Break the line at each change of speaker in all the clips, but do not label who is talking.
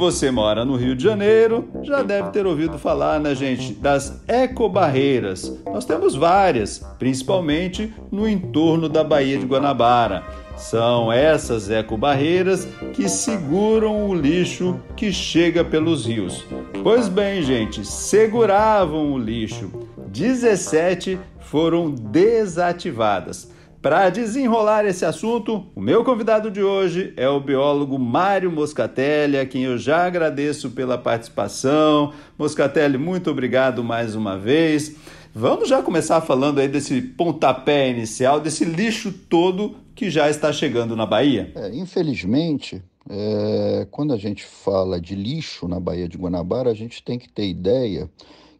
Você mora no Rio de Janeiro, já deve ter ouvido falar, né, gente, das ecobarreiras. Nós temos várias, principalmente no entorno da Baía de Guanabara. São essas ecobarreiras que seguram o lixo que chega pelos rios. Pois bem, gente, seguravam o lixo. 17 foram desativadas. Para desenrolar esse assunto, o meu convidado de hoje é o biólogo Mário Moscatelli, a quem eu já agradeço pela participação. Moscatelli, muito obrigado mais uma vez. Vamos já começar falando aí desse pontapé inicial, desse lixo todo que já está chegando na Bahia.
É, infelizmente, é, quando a gente fala de lixo na Baía de Guanabara, a gente tem que ter ideia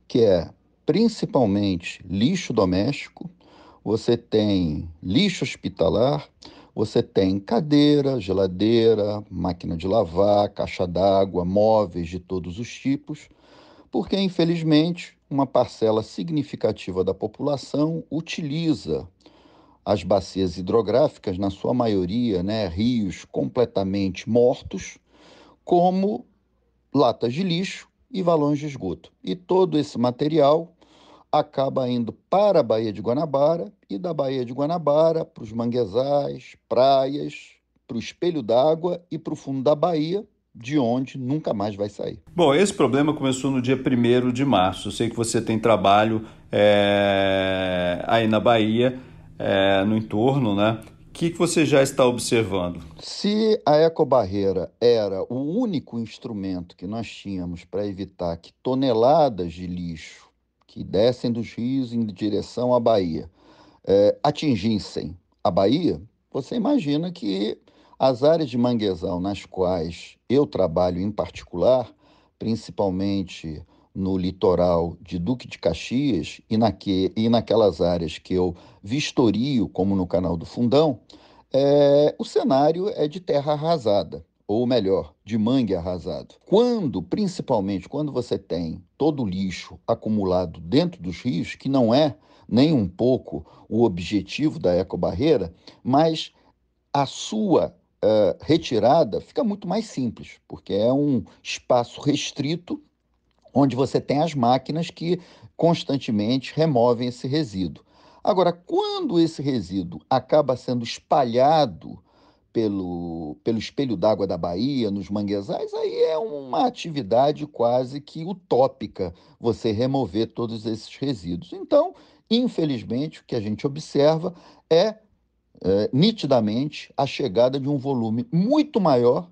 que é principalmente lixo doméstico, você tem lixo hospitalar, você tem cadeira, geladeira, máquina de lavar, caixa d'água, móveis de todos os tipos, porque infelizmente uma parcela significativa da população utiliza as bacias hidrográficas, na sua maioria, né, rios completamente mortos, como latas de lixo e valões de esgoto. E todo esse material acaba indo para a Baía de Guanabara e da Baía de Guanabara para os manguezais, praias, para o espelho d'água e para o fundo da Bahia, de onde nunca mais vai sair.
Bom, esse problema começou no dia 1 de março. Eu sei que você tem trabalho é, aí na Bahia, é, no entorno, né? O que, que você já está observando?
Se a ecobarreira era o único instrumento que nós tínhamos para evitar que toneladas de lixo que descem dos rios em direção à Bahia é, atingissem a Bahia, você imagina que as áreas de manguezal nas quais eu trabalho em particular, principalmente no litoral de Duque de Caxias e, naque, e naquelas áreas que eu vistorio, como no Canal do Fundão, é, o cenário é de terra arrasada ou melhor, de mangue arrasado. Quando, principalmente quando você tem todo o lixo acumulado dentro dos rios, que não é nem um pouco o objetivo da ecobarreira, mas a sua uh, retirada fica muito mais simples, porque é um espaço restrito onde você tem as máquinas que constantemente removem esse resíduo. Agora, quando esse resíduo acaba sendo espalhado pelo, pelo espelho d'água da Bahia, nos manguezais, aí é uma atividade quase que utópica você remover todos esses resíduos. Então, infelizmente, o que a gente observa é, é nitidamente a chegada de um volume muito maior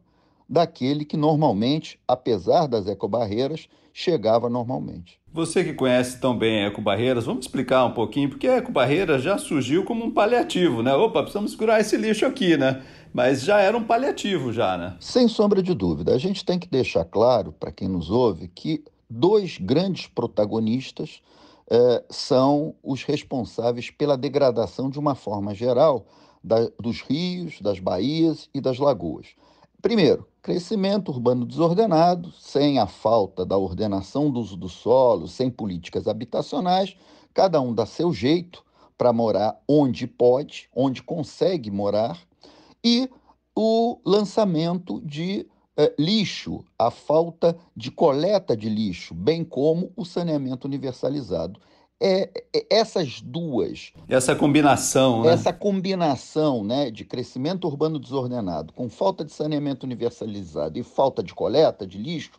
daquele que normalmente, apesar das ecobarreiras, chegava normalmente.
Você que conhece tão bem Ecobarreiras, vamos explicar um pouquinho, porque a Ecobarreiras já surgiu como um paliativo, né? Opa, precisamos segurar esse lixo aqui, né? Mas já era um paliativo já, né?
Sem sombra de dúvida. A gente tem que deixar claro, para quem nos ouve, que dois grandes protagonistas eh, são os responsáveis pela degradação, de uma forma geral, da, dos rios, das baías e das lagoas. Primeiro, crescimento urbano desordenado, sem a falta da ordenação do uso do solo, sem políticas habitacionais, cada um dá seu jeito para morar onde pode, onde consegue morar, e o lançamento de eh, lixo, a falta de coleta de lixo, bem como o saneamento universalizado é, é, essas duas.
Essa combinação,
né? Essa combinação né, de crescimento urbano desordenado, com falta de saneamento universalizado e falta de coleta de lixo,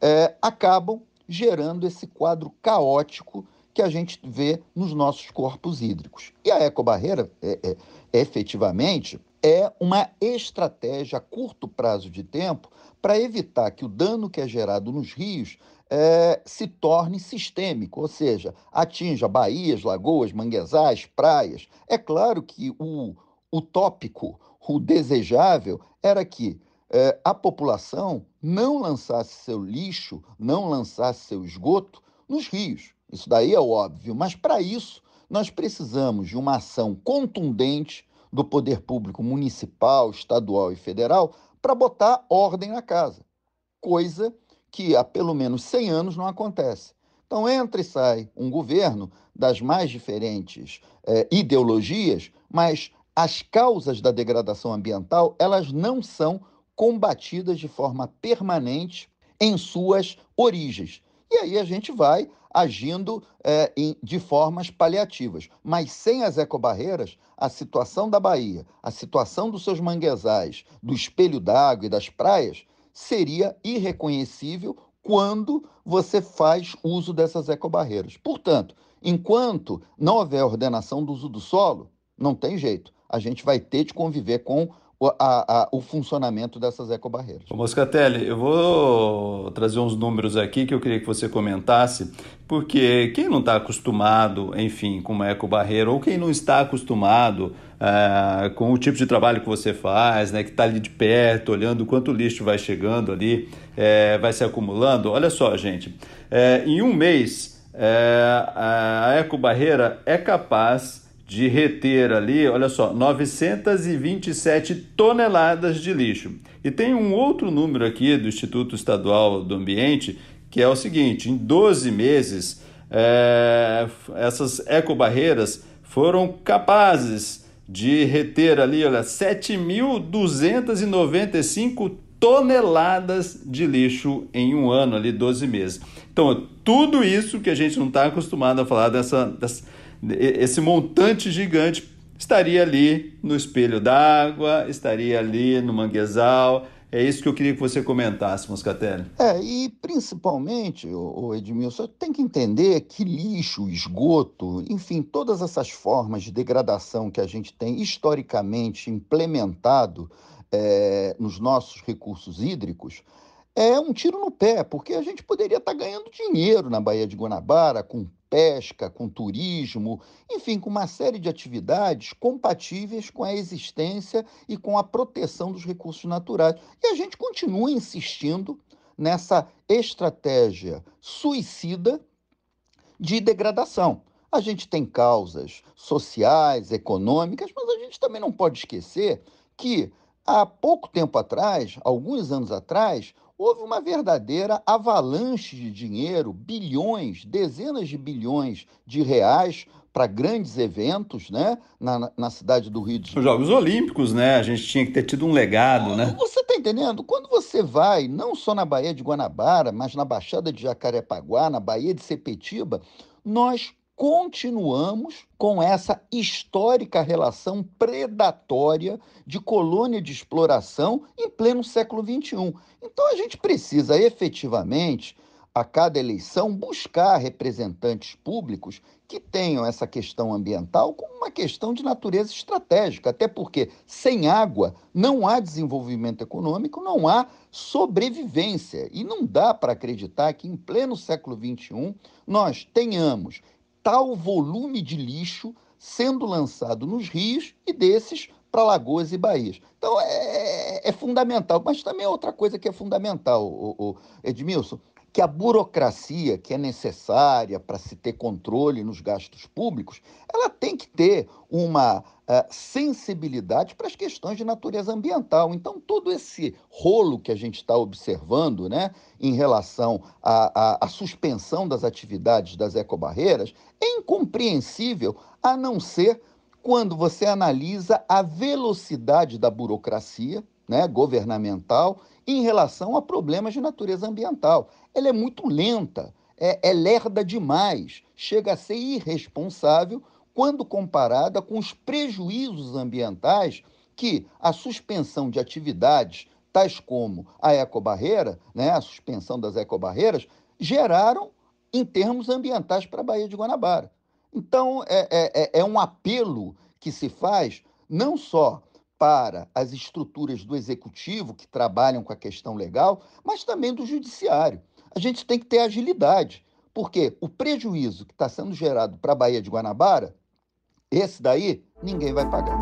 é, acabam gerando esse quadro caótico que a gente vê nos nossos corpos hídricos. E a ecobarreira, é, é, efetivamente, é uma estratégia a curto prazo de tempo para evitar que o dano que é gerado nos rios é, se torne sistêmico, ou seja, atinja baías, lagoas, manguezais, praias. É claro que o utópico, o desejável, era que é, a população não lançasse seu lixo, não lançasse seu esgoto nos rios. Isso daí é óbvio, mas para isso nós precisamos de uma ação contundente do poder público municipal, estadual e federal para botar ordem na casa, coisa que há pelo menos 100 anos não acontece. Então entra e sai um governo das mais diferentes eh, ideologias, mas as causas da degradação ambiental elas não são combatidas de forma permanente em suas origens. E aí a gente vai agindo é, em, de formas paliativas. Mas sem as ecobarreiras, a situação da Bahia, a situação dos seus manguezais, do espelho d'água e das praias, seria irreconhecível quando você faz uso dessas ecobarreiras. Portanto, enquanto não houver ordenação do uso do solo, não tem jeito. A gente vai ter de conviver com a, a, o funcionamento dessas ecobarreiras.
Moscatelli, eu vou trazer uns números aqui que eu queria que você comentasse, porque quem não está acostumado, enfim, com uma ecobarreira, ou quem não está acostumado uh, com o tipo de trabalho que você faz, né, que está ali de perto, olhando quanto lixo vai chegando ali, é, vai se acumulando, olha só, gente, é, em um mês, é, a ecobarreira é capaz de reter ali, olha só, 927 toneladas de lixo. E tem um outro número aqui do Instituto Estadual do Ambiente, que é o seguinte: em 12 meses, é, essas ecobarreiras foram capazes de reter ali, olha, 7.295 toneladas de lixo em um ano, ali, 12 meses. Então, tudo isso que a gente não está acostumado a falar dessa, dessa esse montante gigante estaria ali no espelho d'água, estaria ali no manguezal. É isso que eu queria que você comentasse, Moscatelli.
É, e principalmente, o Edmilson, tem que entender que lixo, esgoto, enfim, todas essas formas de degradação que a gente tem historicamente implementado é, nos nossos recursos hídricos, é um tiro no pé, porque a gente poderia estar ganhando dinheiro na Baía de Guanabara com pesca, com turismo, enfim, com uma série de atividades compatíveis com a existência e com a proteção dos recursos naturais. E a gente continua insistindo nessa estratégia suicida de degradação. A gente tem causas sociais, econômicas, mas a gente também não pode esquecer que há pouco tempo atrás, alguns anos atrás, houve uma verdadeira avalanche de dinheiro, bilhões, dezenas de bilhões de reais para grandes eventos, né, na, na cidade do Rio de Janeiro.
Os Jogos Olímpicos, né, a gente tinha que ter tido um legado, né?
Você está entendendo? Quando você vai, não só na Baía de Guanabara, mas na Baixada de Jacarepaguá, na Baía de Sepetiba, nós continuamos com essa histórica relação predatória de colônia de exploração em pleno século XXI. Então a gente precisa efetivamente, a cada eleição, buscar representantes públicos que tenham essa questão ambiental como uma questão de natureza estratégica, até porque sem água não há desenvolvimento econômico, não há sobrevivência. E não dá para acreditar que em pleno século XXI nós tenhamos tal volume de lixo sendo lançado nos rios e desses para lagoas e baías. Então é, é, é, fundamental, mas também é outra coisa que é fundamental, o, Edmilson, que a burocracia que é necessária para se ter controle nos gastos públicos, ela tem que ter uma uh, sensibilidade para as questões de natureza ambiental. Então, todo esse rolo que a gente está observando né, em relação à, à, suspensão das atividades das ecobarreiras é incompreensível, a não ser quando você analisa a velocidade da burocracia né, governamental em relação a problemas de natureza ambiental. Ela é muito lenta, é, é lerda demais, chega a ser irresponsável quando comparada com os prejuízos ambientais que a suspensão de atividades tais como a ecobarreira, né, a suspensão das ecobarreiras, geraram em termos ambientais para a Baía de Guanabara. Então, é, é, é, é um apelo que se faz não só para as estruturas do executivo que trabalham com a questão legal, mas também do judiciário. A gente tem que ter agilidade, porque o prejuízo que está sendo gerado para a Baía de Guanabara, esse daí ninguém vai pagar.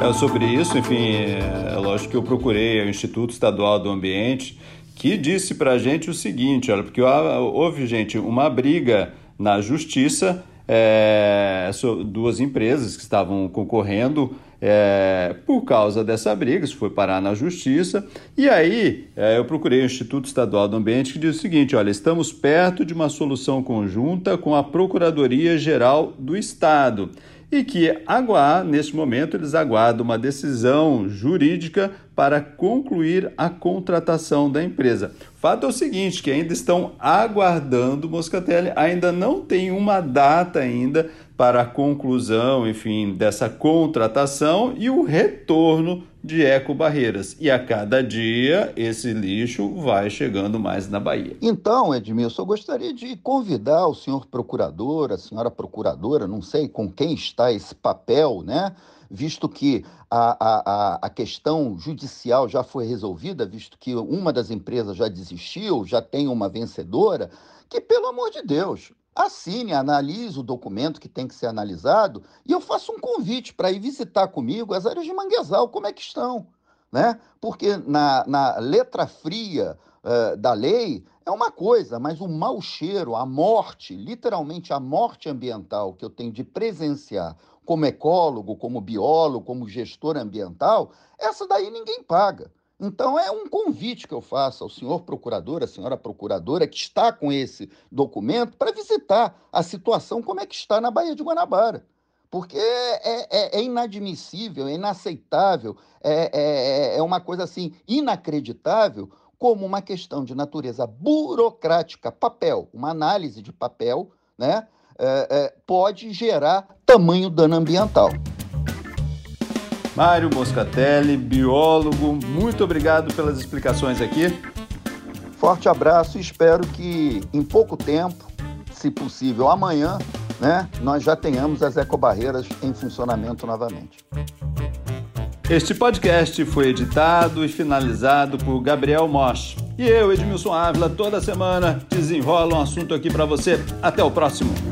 É, sobre isso, enfim, é lógico que eu procurei o Instituto Estadual do Ambiente, que disse para a gente o seguinte, olha, porque houve, gente, uma briga na justiça é, duas empresas que estavam concorrendo é, por causa dessa briga, isso foi parar na justiça. E aí é, eu procurei o Instituto Estadual do Ambiente que diz o seguinte: olha, estamos perto de uma solução conjunta com a Procuradoria Geral do Estado e que agora, neste momento, eles aguardam uma decisão jurídica para concluir a contratação da empresa. Fato é o seguinte, que ainda estão aguardando, Moscatelli ainda não tem uma data ainda para a conclusão, enfim, dessa contratação e o retorno de ecobarreiras. E a cada dia esse lixo vai chegando mais na Bahia.
Então, Edmilson, eu gostaria de convidar o senhor procurador, a senhora procuradora, não sei com quem está esse papel, né? Visto que a, a, a questão judicial já foi resolvida, visto que uma das empresas já desistiu, já tem uma vencedora, que, pelo amor de Deus, assine, analise o documento que tem que ser analisado e eu faço um convite para ir visitar comigo as áreas de manguezal, como é que estão. Né? Porque na, na letra fria uh, da lei é uma coisa, mas o mau cheiro, a morte, literalmente a morte ambiental que eu tenho de presenciar como ecólogo, como biólogo, como gestor ambiental, essa daí ninguém paga. Então, é um convite que eu faço ao senhor procurador, à senhora procuradora, que está com esse documento, para visitar a situação, como é que está na Baía de Guanabara. Porque é, é, é inadmissível, é inaceitável, é, é, é uma coisa assim inacreditável como uma questão de natureza burocrática, papel, uma análise de papel, né, é, é, pode gerar tamanho dano ambiental.
Mário Moscatelli, biólogo, muito obrigado pelas explicações aqui.
Forte abraço e espero que em pouco tempo, se possível amanhã, né, nós já tenhamos as ecobarreiras em funcionamento novamente.
Este podcast foi editado e finalizado por Gabriel Mosch. E eu, Edmilson Ávila, toda semana desenrola um assunto aqui para você. Até o próximo.